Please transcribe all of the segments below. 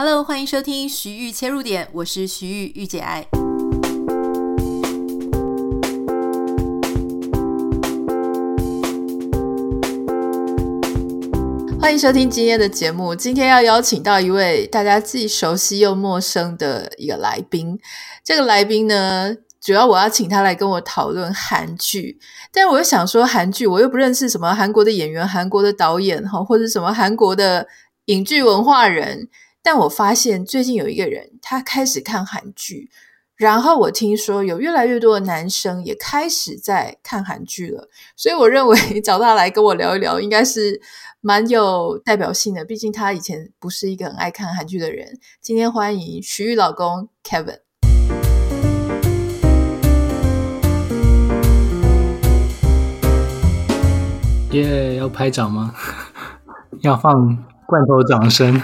Hello，欢迎收听徐玉切入点，我是徐玉玉姐爱。欢迎收听今天的节目。今天要邀请到一位大家既熟悉又陌生的一个来宾。这个来宾呢，主要我要请他来跟我讨论韩剧。但我又想说，韩剧我又不认识什么韩国的演员、韩国的导演哈，或者什么韩国的影剧文化人。但我发现最近有一个人，他开始看韩剧。然后我听说有越来越多的男生也开始在看韩剧了，所以我认为 找他来跟我聊一聊，应该是蛮有代表性的。毕竟他以前不是一个很爱看韩剧的人。今天欢迎徐玉老公 Kevin。耶，要拍掌吗？要放罐头掌声？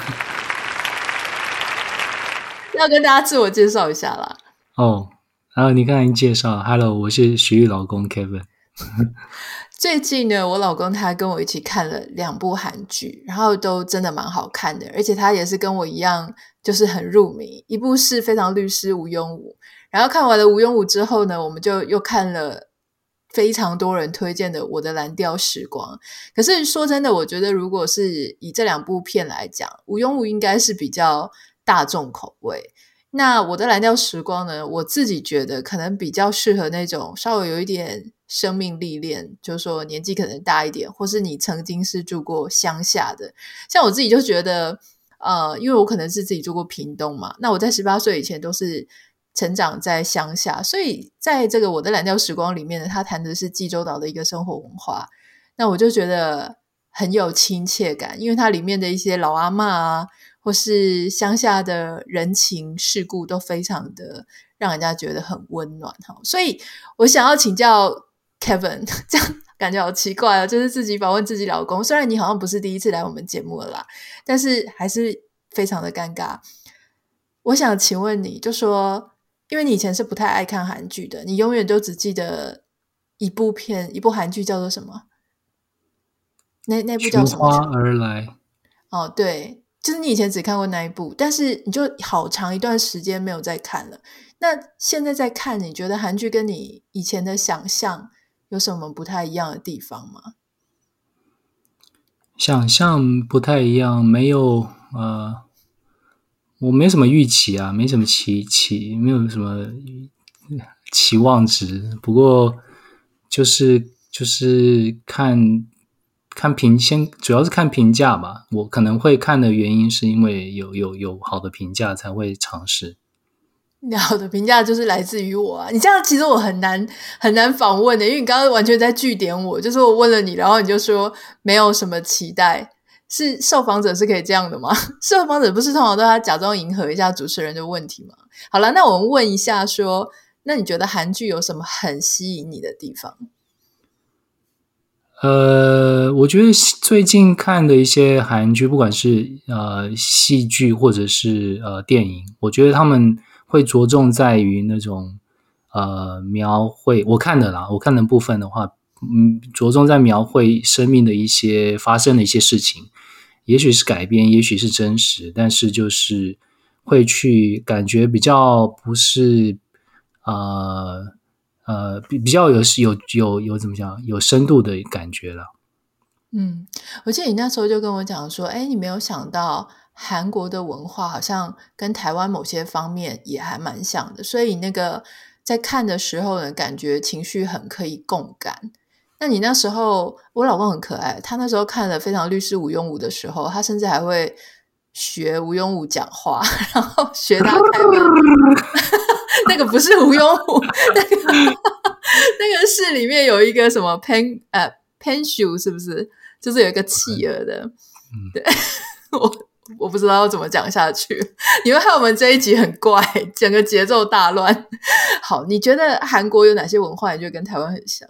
要跟大家自我介绍一下啦。哦，然后你刚才介绍，Hello，我是徐玉老公 Kevin。最近呢，我老公他跟我一起看了两部韩剧，然后都真的蛮好看的，而且他也是跟我一样，就是很入迷。一部是非常律师吴庸武，然后看完了吴庸武之后呢，我们就又看了非常多人推荐的《我的蓝调时光》。可是说真的，我觉得如果是以这两部片来讲，禹英禑应该是比较大众口味。那我的蓝调时光呢？我自己觉得可能比较适合那种稍微有一点生命历练，就是说年纪可能大一点，或是你曾经是住过乡下的。像我自己就觉得，呃，因为我可能是自己住过屏东嘛，那我在十八岁以前都是成长在乡下，所以在这个我的蓝调时光里面呢，他谈的是济州岛的一个生活文化，那我就觉得很有亲切感，因为它里面的一些老阿嬷啊。或是乡下的人情世故都非常的让人家觉得很温暖哈，所以我想要请教 Kevin，这样感觉好奇怪啊，就是自己访问自己老公。虽然你好像不是第一次来我们节目了啦，但是还是非常的尴尬。我想请问你，就说，因为你以前是不太爱看韩剧的，你永远都只记得一部片，一部韩剧叫做什么？那那部叫什么？寻花而来。哦，对。就是你以前只看过那一部，但是你就好长一段时间没有再看了。那现在在看，你觉得韩剧跟你以前的想象有什么不太一样的地方吗？想象不太一样，没有呃，我没什么预期啊，没什么期期，没有什么期望值。不过就是就是看。看评先，主要是看评价吧。我可能会看的原因是因为有有有好的评价才会尝试。好的评价就是来自于我啊！你这样其实我很难很难访问的，因为你刚刚完全在句点我，就是我问了你，然后你就说没有什么期待。是受访者是可以这样的吗？受访者不是通常都要假装迎合一下主持人的问题吗？好了，那我们问一下说，那你觉得韩剧有什么很吸引你的地方？呃，我觉得最近看的一些韩剧，不管是呃戏剧或者是呃电影，我觉得他们会着重在于那种呃描绘。我看的啦，我看的部分的话，嗯，着重在描绘生命的一些发生的一些事情，也许是改编，也许是真实，但是就是会去感觉比较不是呃。呃，比比较有有有有怎么讲，有深度的感觉了。嗯，我记得你那时候就跟我讲说，哎，你没有想到韩国的文化好像跟台湾某些方面也还蛮像的，所以那个在看的时候呢，感觉情绪很可以共感。那你那时候，我老公很可爱，他那时候看了《非常律师禹英禑》的时候，他甚至还会学禹英禑讲话，然后学他开门。那个不是禹英禑，那个那个是里面有一个什么 pen 呃 Penshu 是不是？就是有一个企鹅的，嗯、对我我不知道要怎么讲下去。你会看我们这一集很怪，整个节奏大乱。好，你觉得韩国有哪些文化？你觉得跟台湾很像？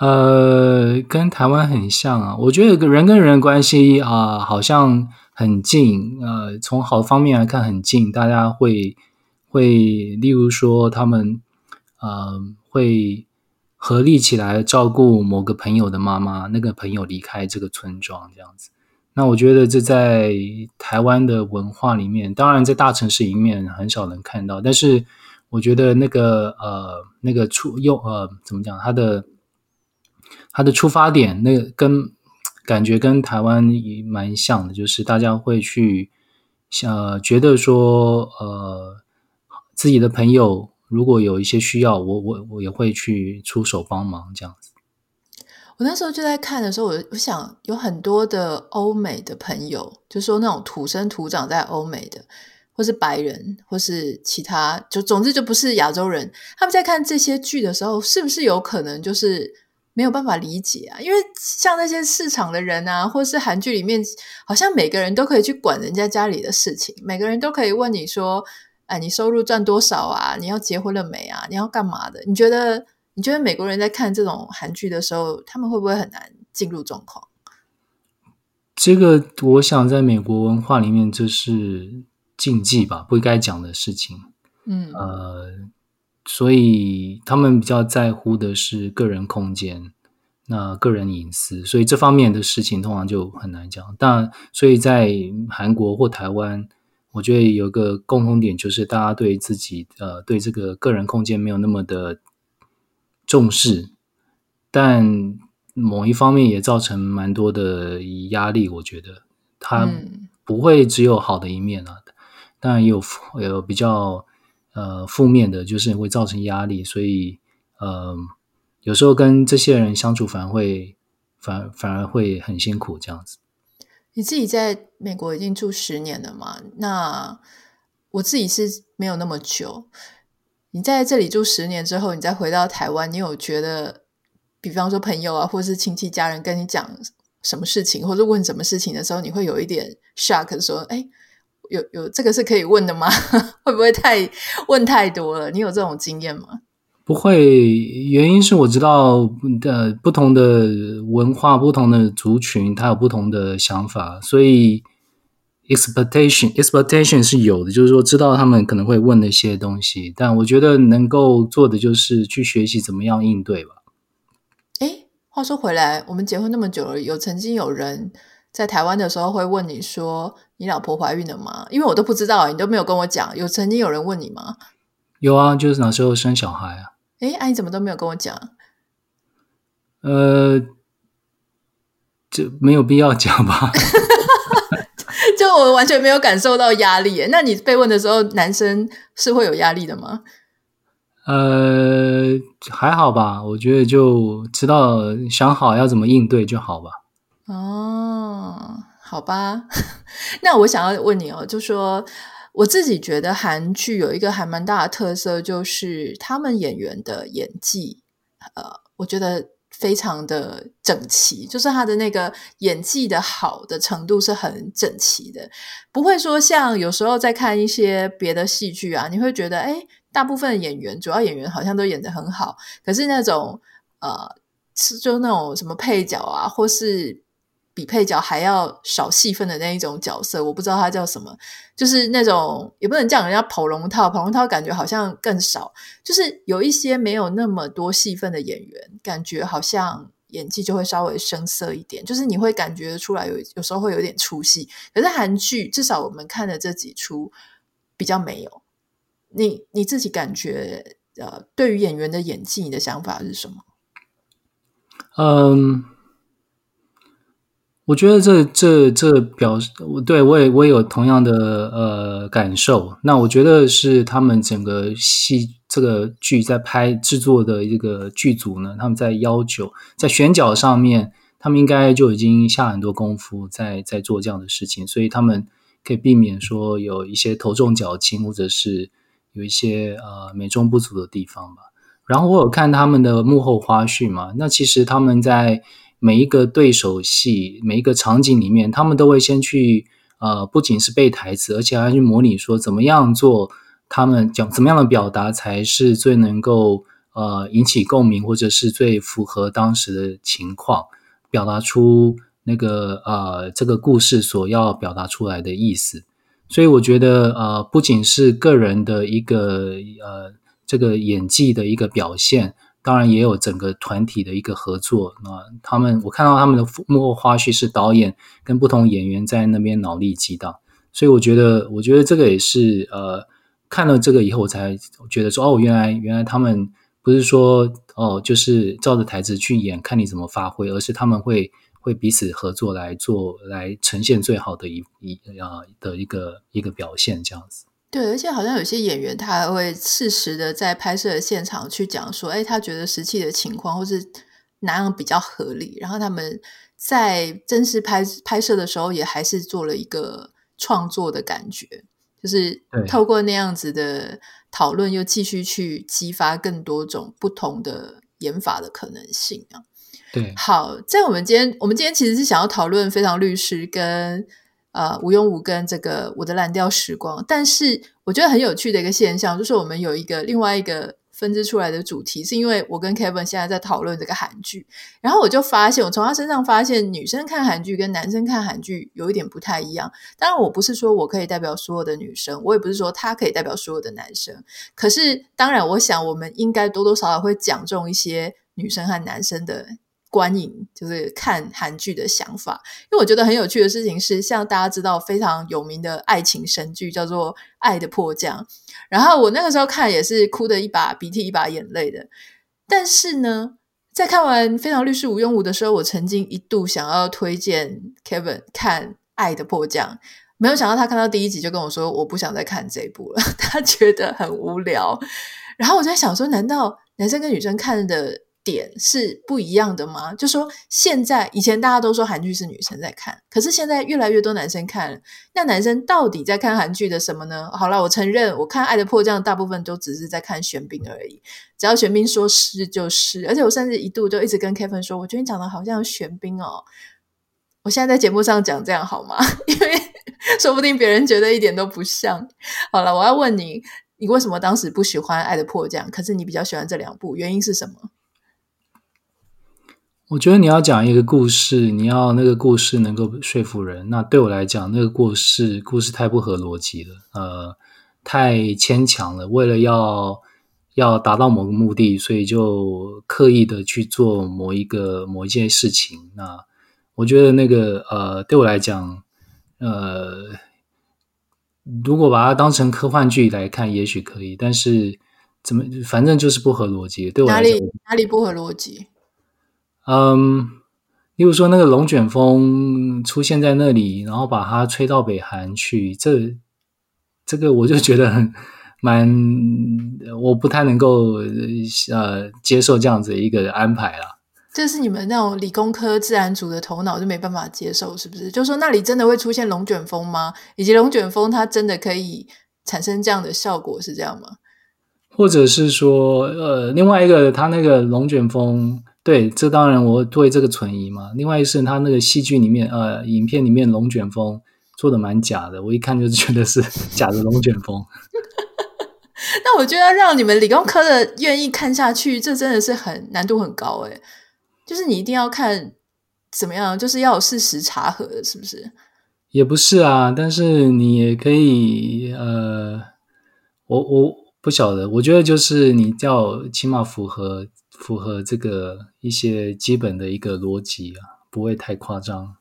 呃，跟台湾很像啊。我觉得人跟人的关系啊、呃，好像很近。呃，从好的方面来看，很近，大家会。会，例如说，他们呃会合力起来照顾某个朋友的妈妈，那个朋友离开这个村庄这样子。那我觉得这在台湾的文化里面，当然在大城市里面很少能看到，但是我觉得那个呃那个出用呃怎么讲，它的它的出发点，那个跟感觉跟台湾也蛮像的，就是大家会去想、呃、觉得说呃自己的朋友如果有一些需要，我我我也会去出手帮忙这样子。我那时候就在看的时候，我我想有很多的欧美的朋友，就说那种土生土长在欧美的，或是白人，或是其他，就总之就不是亚洲人，他们在看这些剧的时候，是不是有可能就是没有办法理解啊？因为像那些市场的人啊，或是韩剧里面，好像每个人都可以去管人家家里的事情，每个人都可以问你说：“哎，你收入赚多少啊？你要结婚了没啊？你要干嘛的？”你觉得？你觉得美国人在看这种韩剧的时候，他们会不会很难进入状况？这个，我想在美国文化里面，这是禁忌吧，不应该讲的事情。嗯，呃，所以他们比较在乎的是个人空间，那个人隐私，所以这方面的事情通常就很难讲。但所以在韩国或台湾，我觉得有个共同点，就是大家对自己呃，对这个个人空间没有那么的。重视，但某一方面也造成蛮多的压力。我觉得它不会只有好的一面啊，当然也有有比较呃负面的，就是会造成压力。所以呃，有时候跟这些人相处，反而会反反而会很辛苦这样子。你自己在美国已经住十年了嘛？那我自己是没有那么久。你在这里住十年之后，你再回到台湾，你有觉得，比方说朋友啊，或者是亲戚家人跟你讲什么事情，或者问什么事情的时候，你会有一点 shock，说：“哎，有有这个是可以问的吗？会不会太问太多了？”你有这种经验吗？不会，原因是我知道的不同的文化、不同的族群，它有不同的想法，所以。expectation expectation 是有的，就是说知道他们可能会问那些东西，但我觉得能够做的就是去学习怎么样应对吧。诶，话说回来，我们结婚那么久了，有曾经有人在台湾的时候会问你说你老婆怀孕了吗？因为我都不知道，你都没有跟我讲。有曾经有人问你吗？有啊，就是那时候生小孩啊？诶，哎，你怎么都没有跟我讲？呃，这没有必要讲吧。就我完全没有感受到压力。那你被问的时候，男生是会有压力的吗？呃，还好吧。我觉得就知道想好要怎么应对就好吧。哦，好吧。那我想要问你哦，就说我自己觉得韩剧有一个还蛮大的特色，就是他们演员的演技，呃，我觉得。非常的整齐，就是他的那个演技的好的程度是很整齐的，不会说像有时候在看一些别的戏剧啊，你会觉得，诶，大部分演员，主要演员好像都演得很好，可是那种呃，是就那种什么配角啊，或是。比配角还要少戏份的那一种角色，我不知道他叫什么，就是那种也不能叫人家跑龙套，跑龙套感觉好像更少，就是有一些没有那么多戏份的演员，感觉好像演技就会稍微生涩一点，就是你会感觉出来有有时候会有点出戏。可是韩剧至少我们看的这几出比较没有，你你自己感觉呃，对于演员的演技，你的想法是什么？嗯、我觉得这这这表示我，对我也我也有同样的呃感受。那我觉得是他们整个戏这个剧在拍制作的这个剧组呢，他们在要求在选角上面，他们应该就已经下很多功夫在在做这样的事情，所以他们可以避免说有一些头重脚轻，或者是有一些呃美中不足的地方吧。然后我有看他们的幕后花絮嘛，那其实他们在。每一个对手戏，每一个场景里面，他们都会先去呃，不仅是背台词，而且还去模拟说怎么样做，他们讲怎么样的表达才是最能够呃引起共鸣，或者是最符合当时的情况，表达出那个呃这个故事所要表达出来的意思。所以我觉得呃，不仅是个人的一个呃这个演技的一个表现。当然也有整个团体的一个合作。那他们我看到他们的幕后花絮是导演跟不同演员在那边脑力激荡，所以我觉得我觉得这个也是呃看了这个以后我才觉得说哦，原来原来他们不是说哦就是照着台词去演，看你怎么发挥，而是他们会。会彼此合作来做，来呈现最好的一一啊的一个一个表现，这样子。对，而且好像有些演员他还会适时的在拍摄的现场去讲说，哎，他觉得实际的情况或是哪样比较合理，然后他们在真实拍拍摄的时候也还是做了一个创作的感觉，就是透过那样子的讨论，又继续去激发更多种不同的演法的可能性啊。对，好，在我们今天，我们今天其实是想要讨论《非常律师》跟呃无用武跟这个我的蓝调时光，但是我觉得很有趣的一个现象，就是我们有一个另外一个分支出来的主题，是因为我跟 Kevin 现在在讨论这个韩剧，然后我就发现，我从他身上发现，女生看韩剧跟男生看韩剧有一点不太一样。当然，我不是说我可以代表所有的女生，我也不是说他可以代表所有的男生，可是当然，我想我们应该多多少少会讲中一些女生和男生的。观影就是看韩剧的想法，因为我觉得很有趣的事情是，像大家知道非常有名的爱情神剧叫做《爱的迫降》，然后我那个时候看也是哭得一把鼻涕一把眼泪的。但是呢，在看完《非常律师吴庸武》的时候，我曾经一度想要推荐 Kevin 看《爱的迫降》，没有想到他看到第一集就跟我说：“我不想再看这一部了，他觉得很无聊。”然后我就在想说，难道男生跟女生看的？点是不一样的吗？就说现在以前大家都说韩剧是女生在看，可是现在越来越多男生看，那男生到底在看韩剧的什么呢？好了，我承认，我看《爱的迫降》大部分都只是在看玄彬而已，只要玄彬说是就是，而且我甚至一度就一直跟 Kevin 说，我觉得你长得好像玄彬哦。我现在在节目上讲这样好吗？因为 说不定别人觉得一点都不像。好了，我要问你，你为什么当时不喜欢《爱的迫降》，可是你比较喜欢这两部，原因是什么？我觉得你要讲一个故事，你要那个故事能够说服人。那对我来讲，那个故事故事太不合逻辑了，呃，太牵强了。为了要要达到某个目的，所以就刻意的去做某一个某一件事情。那我觉得那个呃，对我来讲，呃，如果把它当成科幻剧来看，也许可以。但是怎么，反正就是不合逻辑。对我来讲，哪里哪里不合逻辑？嗯，例如说那个龙卷风出现在那里，然后把它吹到北韩去，这这个我就觉得很 蛮，我不太能够呃接受这样子一个安排啦。这是你们那种理工科自然组的头脑就没办法接受，是不是？就说那里真的会出现龙卷风吗？以及龙卷风它真的可以产生这样的效果，是这样吗？或者是说，呃，另外一个它那个龙卷风。对，这当然我对这个存疑嘛。另外一是他那个戏剧里面，呃，影片里面龙卷风做的蛮假的，我一看就觉得是 假的龙卷风。那我觉得要让你们理工科的愿意看下去，这真的是很难度很高诶。就是你一定要看怎么样，就是要有事实查核的，是不是？也不是啊，但是你也可以，呃，我我不晓得，我觉得就是你要起码符合。符合这个一些基本的一个逻辑啊，不会太夸张。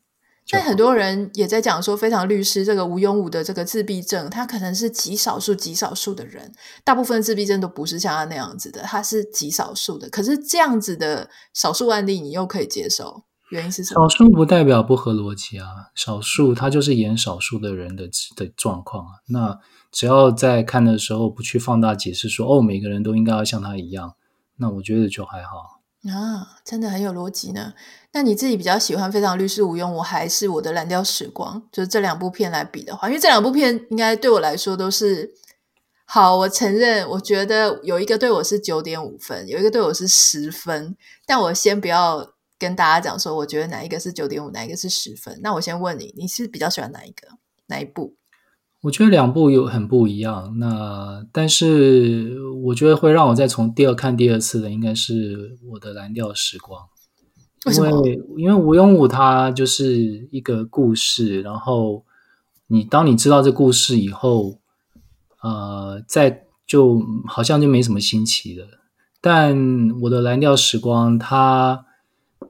但很多人也在讲说，非常律师这个吴庸武的这个自闭症，他可能是极少数、极少数的人，大部分自闭症都不是像他那样子的，他是极少数的。可是这样子的少数案例，你又可以接受，原因是什么？少数不代表不合逻辑啊，少数他就是演少数的人的的状况啊。那只要在看的时候不去放大解释说，哦，每个人都应该要像他一样。那我觉得就还好啊，真的很有逻辑呢。那你自己比较喜欢《非常律师吴庸我》还是我的《蓝调时光》？就是这两部片来比的话，因为这两部片应该对我来说都是好。我承认，我觉得有一个对我是九点五分，有一个对我是十分。但我先不要跟大家讲说，我觉得哪一个是九点五，哪一个是十分。那我先问你，你是比较喜欢哪一个？哪一部？我觉得两部有很不一样，那但是我觉得会让我再从第二看第二次的，应该是我的蓝调时光。因为因为吴庸武他就是一个故事，然后你当你知道这故事以后，呃，在就好像就没什么新奇的。但我的蓝调时光，它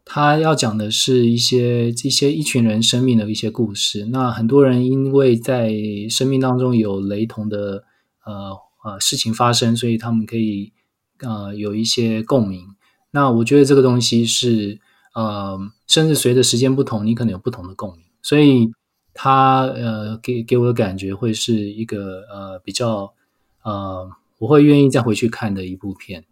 它要讲的是一些一些一群人生命的一些故事。那很多人因为在生命当中有雷同的呃呃事情发生，所以他们可以呃有一些共鸣。那我觉得这个东西是呃，甚至随着时间不同，你可能有不同的共鸣。所以它呃给给我的感觉会是一个呃比较呃我会愿意再回去看的一部片。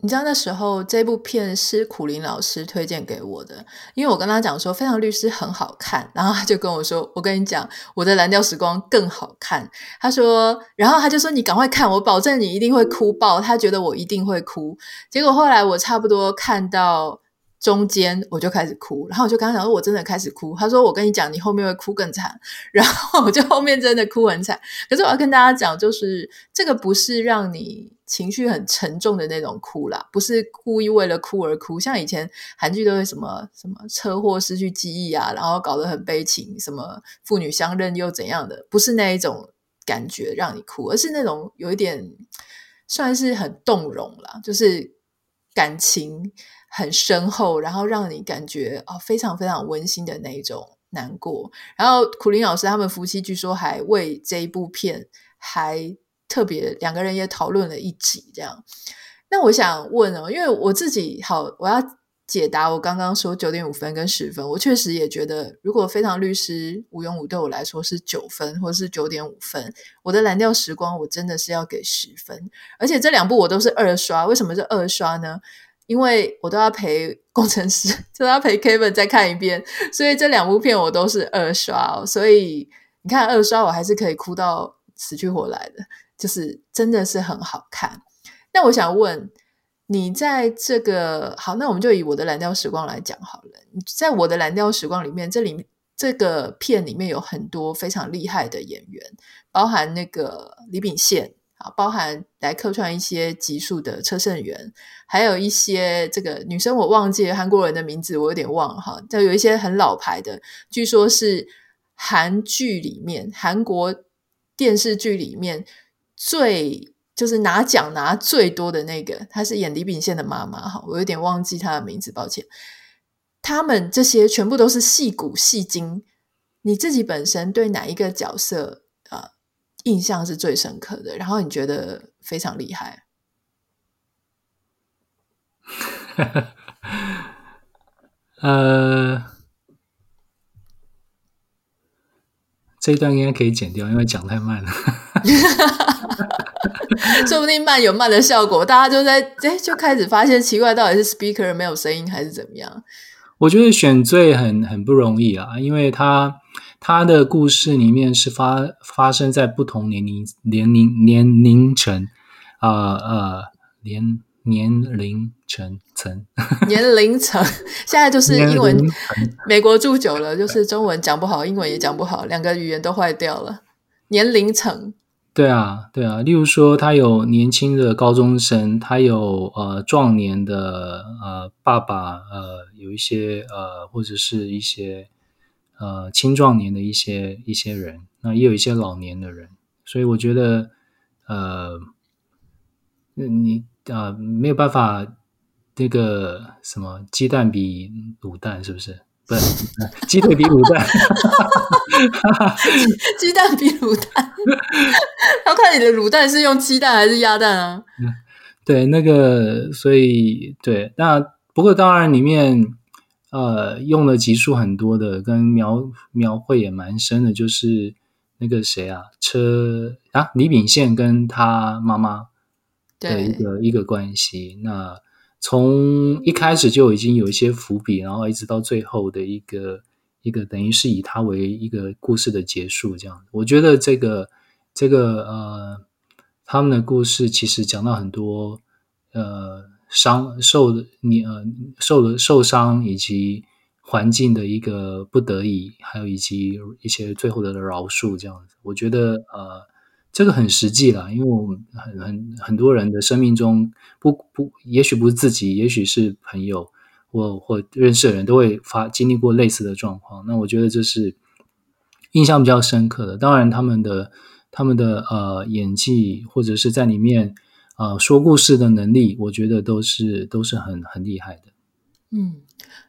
你知道那时候这部片是苦林老师推荐给我的，因为我跟他讲说《非常律师》很好看，然后他就跟我说：“我跟你讲，我的蓝调时光更好看。”他说，然后他就说：“你赶快看，我保证你一定会哭爆。”他觉得我一定会哭。结果后来我差不多看到中间，我就开始哭，然后我就跟他讲说：“我真的开始哭。”他说：“我跟你讲，你后面会哭更惨。”然后我就后面真的哭很惨。可是我要跟大家讲，就是这个不是让你。情绪很沉重的那种哭啦，不是故意为了哭而哭。像以前韩剧都会什么什么车祸失去记忆啊，然后搞得很悲情，什么父女相认又怎样的，不是那一种感觉让你哭，而是那种有一点算是很动容啦，就是感情很深厚，然后让你感觉哦非常非常温馨的那一种难过。然后苦苓老师他们夫妻据说还为这一部片还。特别两个人也讨论了一集这样，那我想问哦，因为我自己好，我要解答我刚刚说九点五分跟十分，我确实也觉得，如果非常律师禹雍武对我来说是九分或是九点五分，我的蓝调时光我真的是要给十分，而且这两部我都是二刷，为什么是二刷呢？因为我都要陪工程师，都要陪 Kevin 再看一遍，所以这两部片我都是二刷哦，所以你看二刷我还是可以哭到死去活来的。就是真的是很好看，那我想问你，在这个好，那我们就以我的蓝调时光来讲好了。在我的蓝调时光里面，这里面这个片里面有很多非常厉害的演员，包含那个李秉宪包含来客串一些集数的车胜元，还有一些这个女生我忘记韩国人的名字，我有点忘了哈。就有一些很老牌的，据说是韩剧里面韩国电视剧里面。最就是拿奖拿最多的那个，她是演李秉宪的妈妈哈，我有点忘记她的名字，抱歉。他们这些全部都是戏骨戏精，你自己本身对哪一个角色、印象是最深刻的？然后你觉得非常厉害？呃，这一段应该可以剪掉，因为讲太慢了。说不定慢有慢的效果，大家就在哎，就开始发现奇怪，到底是 speaker 没有声音还是怎么样？我觉得选最很很不容易啊，因为他他的故事里面是发发生在不同年龄年龄年龄层呃呃年年龄层层年龄层，现在就是 英文美国住久了，就是中文讲不好，英文也讲不好，两个语言都坏掉了。年龄层。对啊，对啊，例如说，他有年轻的高中生，他有呃壮年的呃爸爸，呃有一些呃或者是一些呃青壮年的一些一些人，那也有一些老年的人，所以我觉得呃，你啊、呃、没有办法，那个什么鸡蛋比卤蛋是不是？不是，鸡腿比卤蛋，鸡蛋比卤蛋，要看你的卤蛋是用鸡蛋还是鸭蛋啊？对，那个，所以对，那不过当然里面呃用的集数很多的，跟描描绘也蛮深的，就是那个谁啊，车啊，李秉宪跟他妈妈的一个一个关系，那。从一开始就已经有一些伏笔，然后一直到最后的一个一个，等于是以他为一个故事的结束，这样。我觉得这个这个呃，他们的故事其实讲到很多呃伤受的你呃受的受伤，以及环境的一个不得已，还有以及一些最后的饶恕，这样子。我觉得呃。这个很实际啦，因为我们很很很多人的生命中不不，也许不是自己，也许是朋友或或认识的人都会发经历过类似的状况。那我觉得这是印象比较深刻的。当然，他们的他们的呃演技或者是在里面呃说故事的能力，我觉得都是都是很很厉害的。嗯。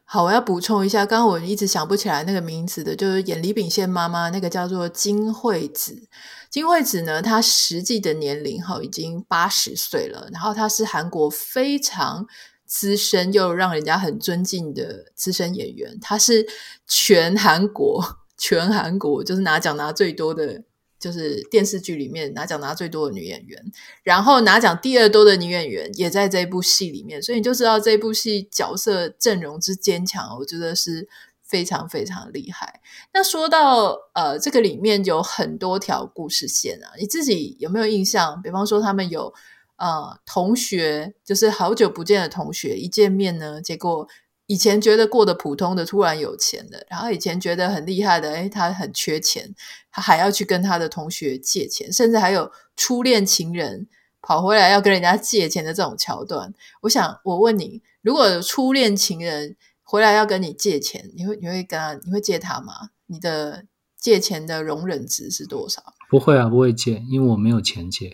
好，我要补充一下，刚刚我一直想不起来那个名字的，就是演李秉宪妈妈那个叫做金惠子。金惠子呢，她实际的年龄哈已经八十岁了，然后她是韩国非常资深又让人家很尊敬的资深演员，她是全韩国全韩国就是拿奖拿最多的。就是电视剧里面拿奖拿最多的女演员，然后拿奖第二多的女演员也在这部戏里面，所以你就知道这部戏角色阵容之坚强，我觉得是非常非常厉害。那说到呃，这个里面有很多条故事线啊，你自己有没有印象？比方说他们有呃同学，就是好久不见的同学，一见面呢，结果。以前觉得过得普通的，突然有钱了，然后以前觉得很厉害的，诶，他很缺钱，他还要去跟他的同学借钱，甚至还有初恋情人跑回来要跟人家借钱的这种桥段。我想，我问你，如果初恋情人回来要跟你借钱，你会你会跟他，你会借他吗？你的借钱的容忍值是多少？不会啊，不会借，因为我没有钱借，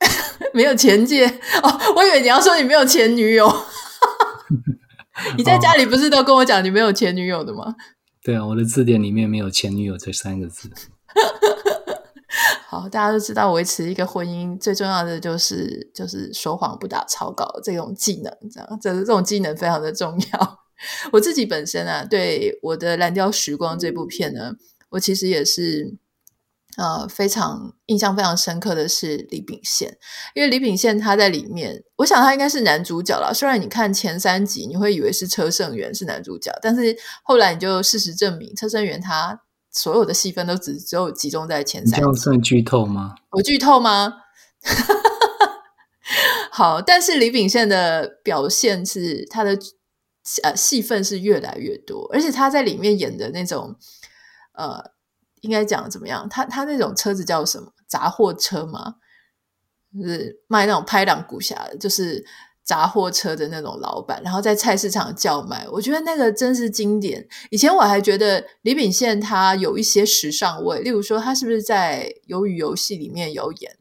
没有钱借哦。我以为你要说你没有前女友。你在家里不是都跟我讲你没有前女友的吗？对啊，我的字典里面没有前女友这三个字。好，大家都知道维持一个婚姻最重要的就是就是说谎不打草稿这种技能，这样这这种技能非常的重要。我自己本身啊，对我的《蓝调时光》这部片呢，我其实也是。呃，非常印象非常深刻的是李秉宪，因为李秉宪他在里面，我想他应该是男主角了。虽然你看前三集，你会以为是车胜元是男主角，但是后来你就事实证明，车胜元他所有的戏份都只只有集中在前三集。这样算剧透吗？我剧透吗？好，但是李秉宪的表现是他的呃戏份是越来越多，而且他在里面演的那种呃。应该讲怎么样？他他那种车子叫什么？杂货车吗？就是卖那种拍档骨侠的，就是杂货车的那种老板，然后在菜市场叫卖。我觉得那个真是经典。以前我还觉得李秉宪他有一些时尚味，例如说他是不是在《鱿鱼游戏》里面有演？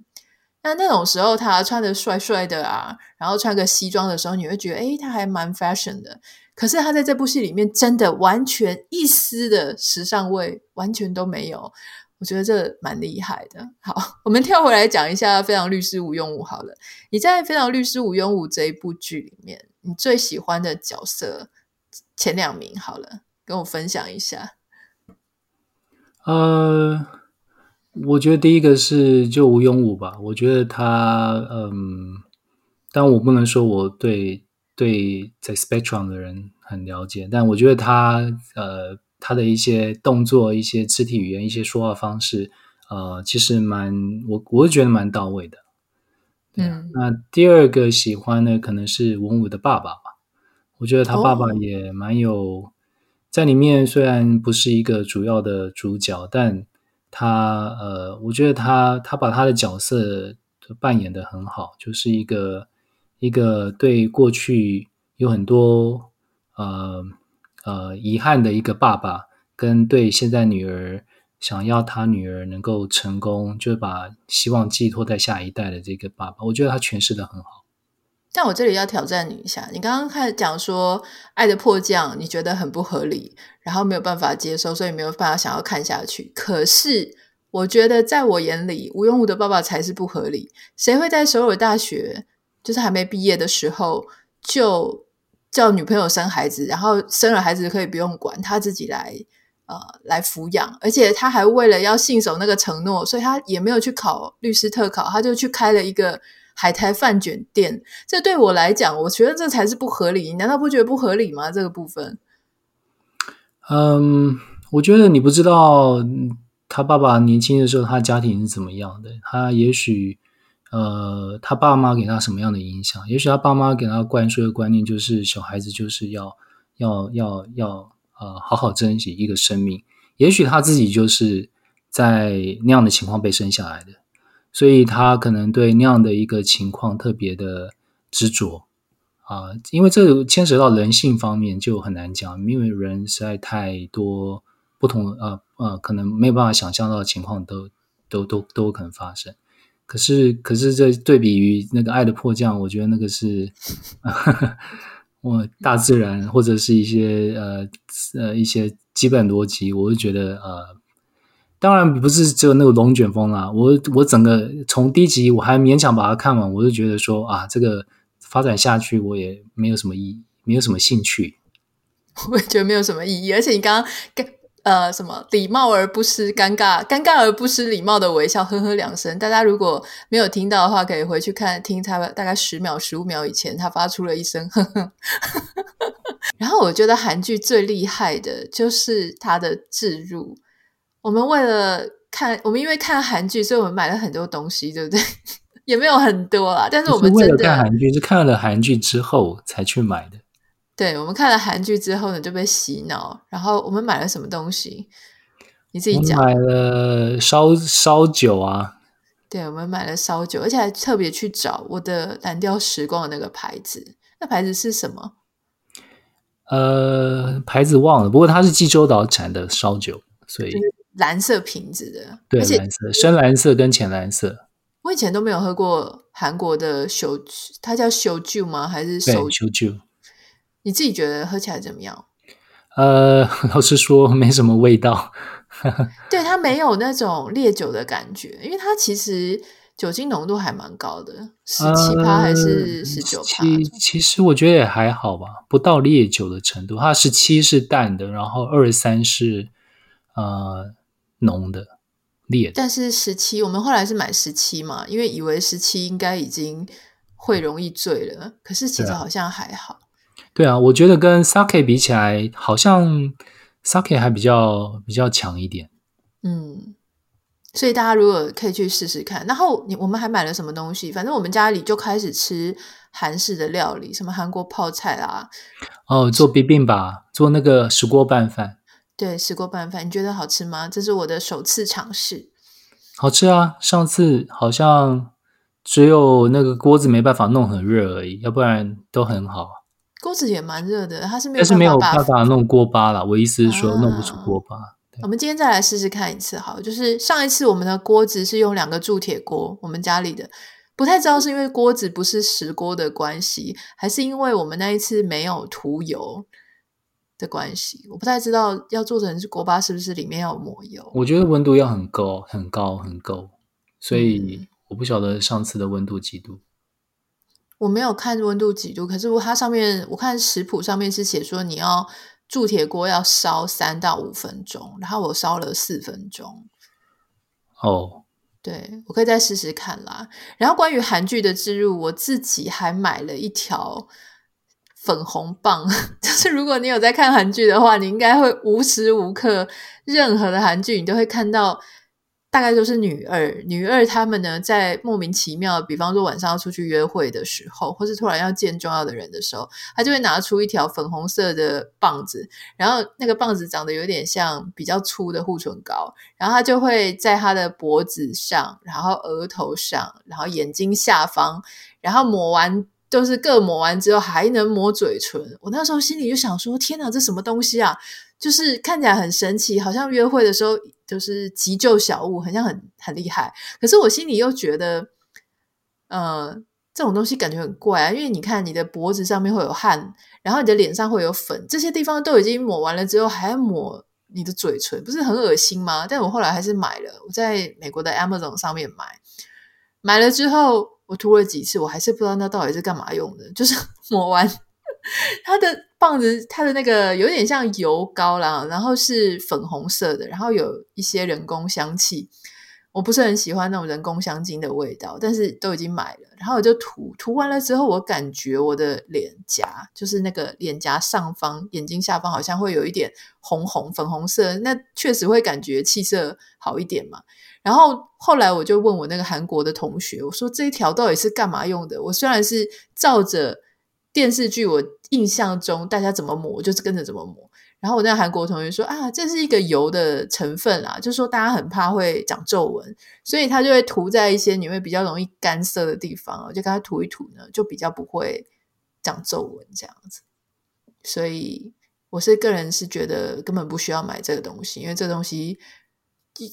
那那种时候他穿的帅帅的啊，然后穿个西装的时候，你会觉得诶，他还蛮 fashion 的。可是他在这部戏里面真的完全一丝的时尚味完全都没有，我觉得这蛮厉害的。好，我们跳回来讲一下《非常律师禹英禑》好了。你在《非常律师禹英禑》这一部剧里面，你最喜欢的角色前两名好了，跟我分享一下。呃，我觉得第一个是就禹英禑吧。我觉得他，嗯，但我不能说我对。对，在 Spectrum 的人很了解，但我觉得他呃，他的一些动作、一些肢体语言、一些说话方式，呃，其实蛮我我觉得蛮到位的。嗯，那第二个喜欢的可能是文武的爸爸吧，我觉得他爸爸也蛮有、哦、在里面，虽然不是一个主要的主角，但他呃，我觉得他他把他的角色扮演的很好，就是一个。一个对过去有很多呃呃遗憾的一个爸爸，跟对现在女儿想要他女儿能够成功，就把希望寄托在下一代的这个爸爸，我觉得他诠释得很好。但我这里要挑战你一下，你刚刚开始讲说《爱的迫降》，你觉得很不合理，然后没有办法接受，所以没有办法想要看下去。可是我觉得在我眼里，禹英禑的爸爸才是不合理。谁会在首尔大学？就是还没毕业的时候，就叫女朋友生孩子，然后生了孩子可以不用管，他自己来呃来抚养，而且他还为了要信守那个承诺，所以他也没有去考律师特考，他就去开了一个海苔饭卷店。这对我来讲，我觉得这才是不合理。你难道不觉得不合理吗？这个部分？嗯，我觉得你不知道他爸爸年轻的时候，他家庭是怎么样的，他也许。呃，他爸妈给他什么样的影响？也许他爸妈给他灌输的观念就是，小孩子就是要要要要呃，好好珍惜一个生命。也许他自己就是在那样的情况被生下来的，所以他可能对那样的一个情况特别的执着啊，因为这牵扯到人性方面就很难讲，因为人实在太多不同呃呃，可能没有办法想象到的情况都都都都可能发生。可是可是这对比于那个《爱的迫降》，我觉得那个是，我大自然或者是一些呃呃一些基本逻辑，我就觉得呃，当然不是只有那个龙卷风啦，我我整个从第一集我还勉强把它看完，我就觉得说啊，这个发展下去我也没有什么意义，没有什么兴趣。我也觉得没有什么意义，而且你刚刚跟呃什么礼貌而不失尴尬，尴尬而不失礼貌的微笑，呵呵两声。大家如果没有听到的话，可以回去看听他大概十秒、十五秒以前，他发出了一声呵呵。然后我觉得韩剧最厉害的就是它的置入。我们为了看，我们因为看韩剧，所以我们买了很多东西，对不对？也没有很多啦，但是我们真的为了看韩剧，是看了韩剧之后才去买的。对，我们看了韩剧之后呢，就被洗脑。然后我们买了什么东西？你自己讲。买了烧烧酒啊。对，我们买了烧酒，而且还特别去找我的蓝调时光的那个牌子。那牌子是什么？呃，牌子忘了。不过它是济州岛产的烧酒，所以蓝色瓶子的，对，而且蓝色、深蓝色跟浅蓝色。我以前都没有喝过韩国的烧，它叫烧酒吗？还是烧酒？你自己觉得喝起来怎么样？呃，老实说，没什么味道。对，它没有那种烈酒的感觉，因为它其实酒精浓度还蛮高的，十七趴还是十九趴？其实我觉得也还好吧，不到烈酒的程度。它十七是淡的，然后二十三是呃浓的烈的。但是十七，我们后来是买十七嘛，因为以为十七应该已经会容易醉了，可是其实好像还好。对啊，我觉得跟 Sake 比起来，好像 Sake 还比较比较强一点。嗯，所以大家如果可以去试试看。然后你我们还买了什么东西？反正我们家里就开始吃韩式的料理，什么韩国泡菜啦。哦，做 bibimbap，做那个石锅拌饭。对，石锅拌饭，你觉得好吃吗？这是我的首次尝试。好吃啊！上次好像只有那个锅子没办法弄很热而已，要不然都很好。锅子也蛮热的，它是没有，但是没有办法弄锅巴啦。我意思是说，弄不出锅巴。啊、我们今天再来试试看一次，好，就是上一次我们的锅子是用两个铸铁锅，我们家里的，不太知道是因为锅子不是石锅的关系，还是因为我们那一次没有涂油的关系，我不太知道要做成是锅巴是不是里面要抹油。我觉得温度要很高，很高，很高，所以我不晓得上次的温度几度。我没有看温度几度，可是我它上面我看食谱上面是写说你要铸铁锅要烧三到五分钟，然后我烧了四分钟。哦，oh. 对，我可以再试试看啦。然后关于韩剧的置入，我自己还买了一条粉红棒，就是如果你有在看韩剧的话，你应该会无时无刻任何的韩剧你都会看到。大概都是女二，女二她们呢，在莫名其妙，比方说晚上要出去约会的时候，或是突然要见重要的人的时候，她就会拿出一条粉红色的棒子，然后那个棒子长得有点像比较粗的护唇膏，然后她就会在她的脖子上，然后额头上，然后眼睛下方，然后抹完都是各抹完之后还能抹嘴唇。我那时候心里就想说：天哪，这什么东西啊？就是看起来很神奇，好像约会的时候。就是急救小物，很像很很厉害，可是我心里又觉得，呃，这种东西感觉很怪啊，因为你看你的脖子上面会有汗，然后你的脸上会有粉，这些地方都已经抹完了之后，还抹你的嘴唇，不是很恶心吗？但我后来还是买了，我在美国的 Amazon 上面买，买了之后我涂了几次，我还是不知道那到底是干嘛用的，就是 抹完。它的棒子，它的那个有点像油膏啦，然后是粉红色的，然后有一些人工香气。我不是很喜欢那种人工香精的味道，但是都已经买了，然后我就涂涂完了之后，我感觉我的脸颊，就是那个脸颊上方、眼睛下方，好像会有一点红红粉红色，那确实会感觉气色好一点嘛。然后后来我就问我那个韩国的同学，我说这一条到底是干嘛用的？我虽然是照着。电视剧我印象中大家怎么抹，我就是跟着怎么抹。然后我那韩国同学说啊，这是一个油的成分啊，就说大家很怕会长皱纹，所以他就会涂在一些你会比较容易干涩的地方，我就给他涂一涂呢，就比较不会长皱纹这样子。所以我是个人是觉得根本不需要买这个东西，因为这东西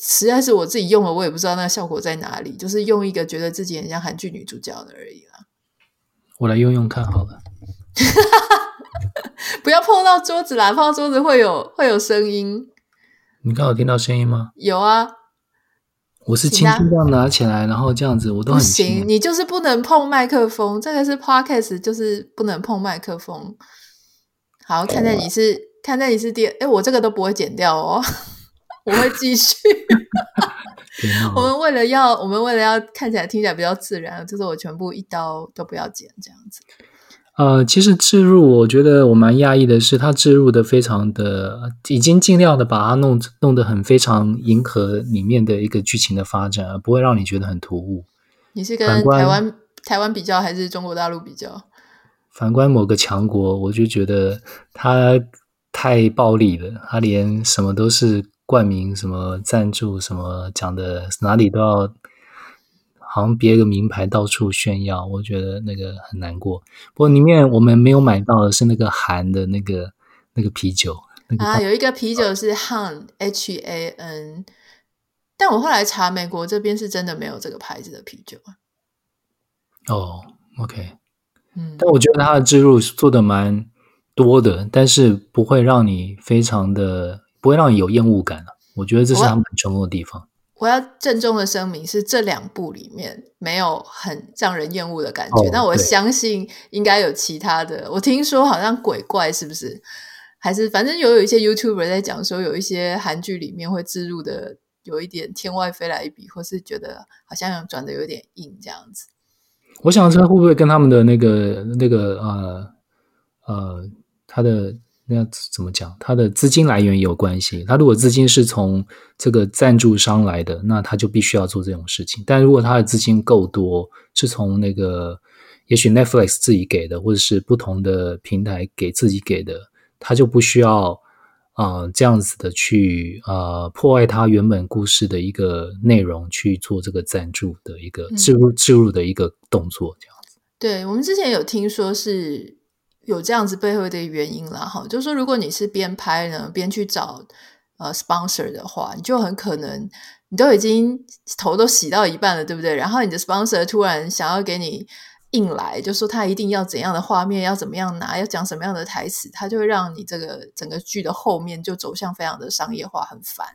实在是我自己用了，我也不知道那个效果在哪里，就是用一个觉得自己很像韩剧女主角的而已啦。我来用用看好了。不要碰到桌子啦，碰到桌子会有会有声音。你刚好听到声音吗？有啊。我是轻轻这样拿起来，然后这样子，我都很行，你就是不能碰麦克风，这个是 podcast，就是不能碰麦克风。好，看在你是，看在你是第，哎，我这个都不会剪掉哦，我会继续。我们为了要，我们为了要看起来听起来比较自然，就是我全部一刀都不要剪，这样子。呃，其实置入，我觉得我蛮讶异的是，他置入的非常的，已经尽量的把它弄弄得很非常迎合里面的一个剧情的发展，而不会让你觉得很突兀。你是跟台湾台湾比较，还是中国大陆比较？反观某个强国，我就觉得他太暴力了，他连什么都是冠名，什么赞助，什么讲的哪里都要。好像别个名牌到处炫耀，我觉得那个很难过。不过里面我们没有买到的是那个韩的那个那个啤酒。那个、啊，有一个啤酒是 Han H A N，但我后来查美国这边是真的没有这个牌子的啤酒。哦，OK，嗯，但我觉得它的植入做的蛮多的，但是不会让你非常的不会让你有厌恶感。我觉得这是他们很成功的地方。我要郑重的声明，是这两部里面没有很让人厌恶的感觉，哦、但我相信应该有其他的。我听说好像鬼怪是不是？还是反正有有一些 YouTuber 在讲说，有一些韩剧里面会置入的有一点天外飞来一笔，或是觉得好像转的有点硬这样子。我想这会不会跟他们的那个那个呃呃他的。那怎么讲？他的资金来源有关系。他如果资金是从这个赞助商来的，那他就必须要做这种事情。但如果他的资金够多，是从那个也许 Netflix 自己给的，或者是不同的平台给自己给的，他就不需要啊、呃、这样子的去啊、呃、破坏他原本故事的一个内容去做这个赞助的一个置入置入的一个动作，这样子。对，我们之前有听说是。有这样子背后的原因啦，哈，就是说，如果你是边拍呢边去找呃 sponsor 的话，你就很可能你都已经头都洗到一半了，对不对？然后你的 sponsor 突然想要给你硬来，就说他一定要怎样的画面，要怎么样拿，要讲什么样的台词，他就会让你这个整个剧的后面就走向非常的商业化，很烦。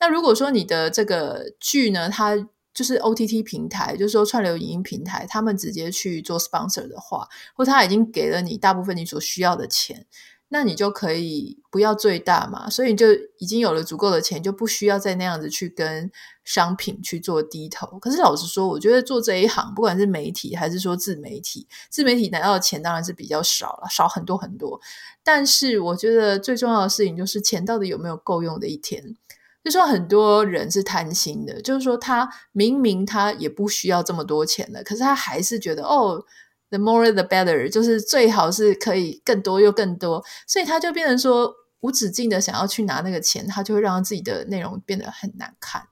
那如果说你的这个剧呢，它就是 OTT 平台，就是说串流影音平台，他们直接去做 sponsor 的话，或他已经给了你大部分你所需要的钱，那你就可以不要最大嘛，所以你就已经有了足够的钱，就不需要再那样子去跟商品去做低头。可是老实说，我觉得做这一行，不管是媒体还是说自媒体，自媒体拿到的钱当然是比较少了，少很多很多。但是我觉得最重要的事情就是钱到底有没有够用的一天。就说很多人是贪心的，就是说他明明他也不需要这么多钱了，可是他还是觉得哦，the more the better，就是最好是可以更多又更多，所以他就变成说无止境的想要去拿那个钱，他就会让自己的内容变得很难看。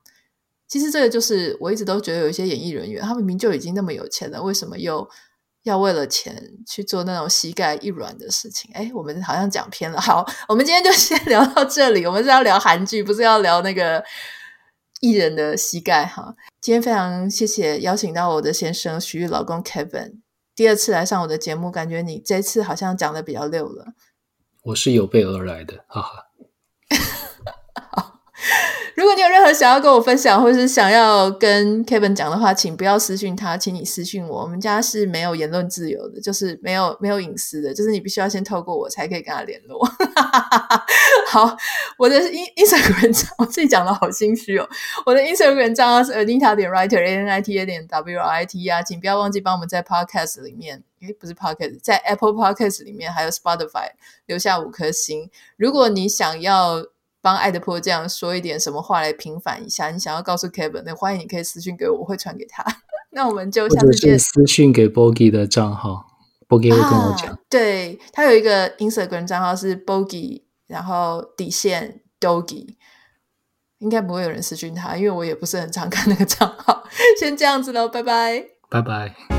其实这个就是我一直都觉得有一些演艺人员，他明明就已经那么有钱了，为什么又？要为了钱去做那种膝盖一软的事情，哎，我们好像讲偏了。好，我们今天就先聊到这里。我们是要聊韩剧，不是要聊那个艺人的膝盖哈。今天非常谢谢邀请到我的先生徐玉老公 Kevin，第二次来上我的节目，感觉你这次好像讲的比较溜了。我是有备而来的，哈哈。如果你有任何想要跟我分享，或是想要跟 Kevin 讲的话，请不要私讯他，请你私讯我。我们家是没有言论自由的，就是没有没有隐私的，就是你必须要先透过我才可以跟他联络。好，我的 Instagram，我自己讲的好心虚哦。我的 Instagram 账号是 Anita 点 Writer，A N I T A 点 W R I T 啊，请不要忘记帮我们在 Podcast 里面，诶，不是 Podcast，在 Apple Podcast 里面还有 Spotify 留下五颗星。如果你想要。帮爱德坡这样说一点什么话来平反一下？你想要告诉 Kevin，那欢迎你可以私信给我，我会传给他。那我们就下次见。私信给 Bogie 的账号，Bogie 会跟我讲。啊、对，他有一个 Instagram 账号是 Bogie，然后底线 Dogi，应该不会有人私讯他，因为我也不是很常看那个账号。先这样子喽，拜拜，拜拜。